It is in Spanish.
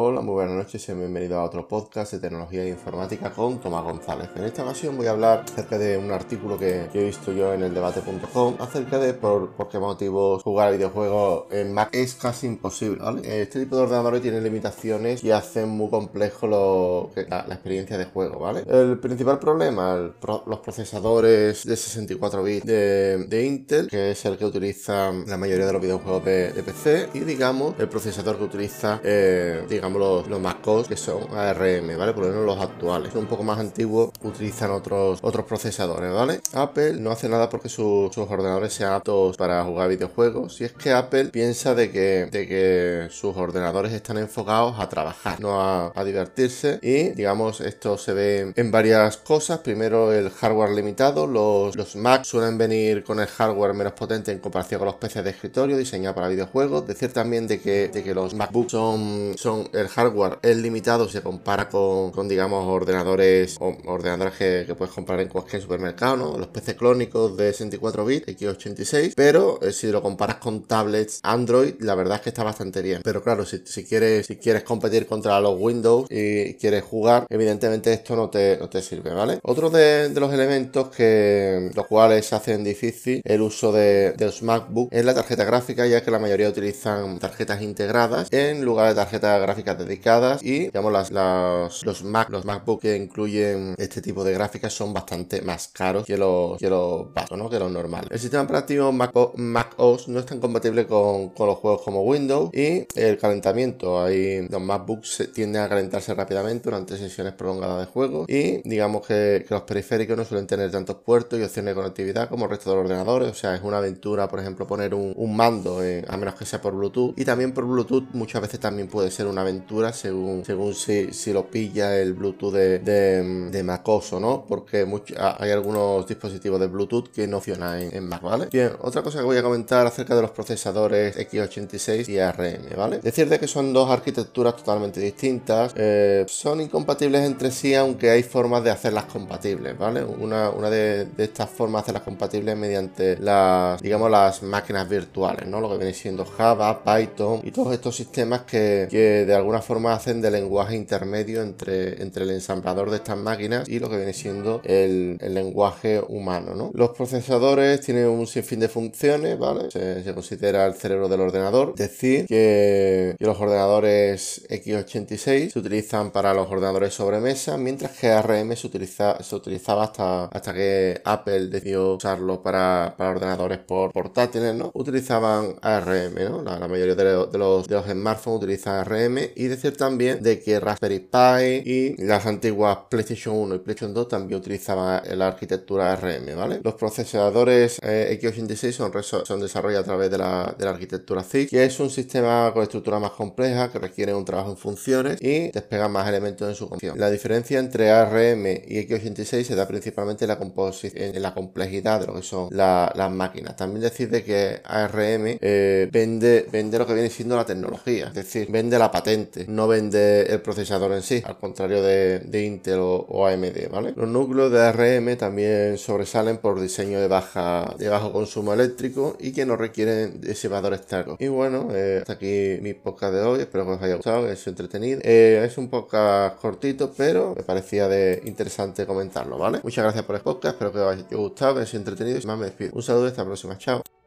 Hola, muy buenas noches y bienvenido a otro podcast de tecnología e informática con Tomás González. En esta ocasión voy a hablar acerca de un artículo que, he visto yo en el debate.com acerca de por, qué motivos jugar videojuegos en Mac es casi imposible. Este tipo de ordenadores tiene limitaciones y hacen muy complejo la, experiencia de juego. ¿vale? El principal problema, los procesadores de 64 bits de, Intel, que es el que utiliza la mayoría de los videojuegos de, PC, y digamos el procesador que utiliza, eh, digamos, los, los MacOS que son ARM, ¿vale? Por lo menos los actuales. Son un poco más antiguos, utilizan otros, otros procesadores, ¿vale? Apple no hace nada porque sus ordenadores sean aptos para jugar videojuegos. Y es que Apple piensa de que, de que sus ordenadores están enfocados a trabajar, no a, divertirse. Y digamos, esto se ve en varias cosas. Primero, el hardware limitado. Los, los Mac suelen venir con el hardware menos potente en comparación con los PCs de escritorio diseñados para videojuegos. Decir también de que, de que los MacBooks son el hardware es limitado, se compara con, digamos, ordenadores o ordenadores que, puedes comprar en cualquier supermercado, ¿no? Los PC clónicos de 64 bits, x86, pero eh, si lo comparas con tablets Android, la verdad es que está bastante bien. Pero claro, si, quieres, si quieres competir contra los Windows y quieres jugar, evidentemente esto no te, sirve, ¿vale? Otro de, los elementos que los cuales hacen difícil el uso de, de los MacBook es la tarjeta gráfica, ya que la mayoría utilizan tarjetas integradas en lugar de tarjetas gráficas dedicadas y digamos las, los Mac, los MacBook que incluyen este tipo de gráficas son bastante más caros que los, que los básicos, ¿no? que los normales. El sistema operativo Mac, OS no es tan compatible con, con, los juegos como Windows y el calentamiento. Ahí los MacBooks tienden a calentarse rápidamente durante sesiones prolongadas de juego y digamos que, los periféricos no suelen tener tantos puertos y opciones de conectividad como el resto de los ordenadores. O sea, es una aventura, por ejemplo, poner un, un mando, a menos que sea por Bluetooth. Y también por Bluetooth muchas veces también puede ser una según, según si, si lo pilla el Bluetooth de, de, de MacOS no, porque hay algunos dispositivos de Bluetooth que no funcionan en, Mac, ¿vale? Bien, otra cosa que voy a comentar acerca de los procesadores x86 y ARM, ¿vale? Decir de que son dos arquitecturas totalmente distintas, eh, son incompatibles entre sí, aunque hay formas de hacerlas compatibles, ¿vale? Una, una de, de, estas formas de hacerlas compatibles mediante las, digamos, las máquinas virtuales, ¿no? Lo que viene siendo Java, Python y todos estos sistemas que, que de alguna forma hacen de lenguaje intermedio entre, entre el ensamblador de estas máquinas y lo que viene siendo el, lenguaje humano. ¿no? Los procesadores tienen un sinfín de funciones, ¿vale? Se, considera el cerebro del ordenador. Decir que, los ordenadores x86 se utilizan para los ordenadores sobremesa, mientras que ARM se, utiliza, se utilizaba hasta, hasta que Apple decidió usarlo para, ordenadores por portátiles, ¿no? Utilizaban ARM, ¿no? La, mayoría de, los, de los smartphones utilizan ARM y decir también de que Raspberry Pi y las antiguas PlayStation 1 y PlayStation 2 también utilizaban la arquitectura ARM. Los procesadores eh, x86 son, desarrollados a través de la, arquitectura ZIG, que es un sistema con estructura más compleja que requiere un trabajo en funciones y despega más elementos en su función. La diferencia entre ARM y x86 se da principalmente en la, en la complejidad de lo que son las máquinas. También decir de que ARM eh, vende lo que viene siendo la tecnología, es decir, vende la patente no vende el procesador en sí, al contrario de, Intel o, AMD, ¿vale? Los núcleos de ARM también sobresalen por diseño de, baja, de bajo consumo eléctrico y que no requieren disipadores externos. Y bueno, eh, hasta aquí mi podcast de hoy, espero que os haya gustado, que sea entretenido. Eh, es un podcast cortito, pero me parecía interesante comentarlo, ¿vale? Muchas gracias por el podcast, espero que os haya gustado, que sea entretenido y más me despido. Un saludo y hasta la próxima, chao.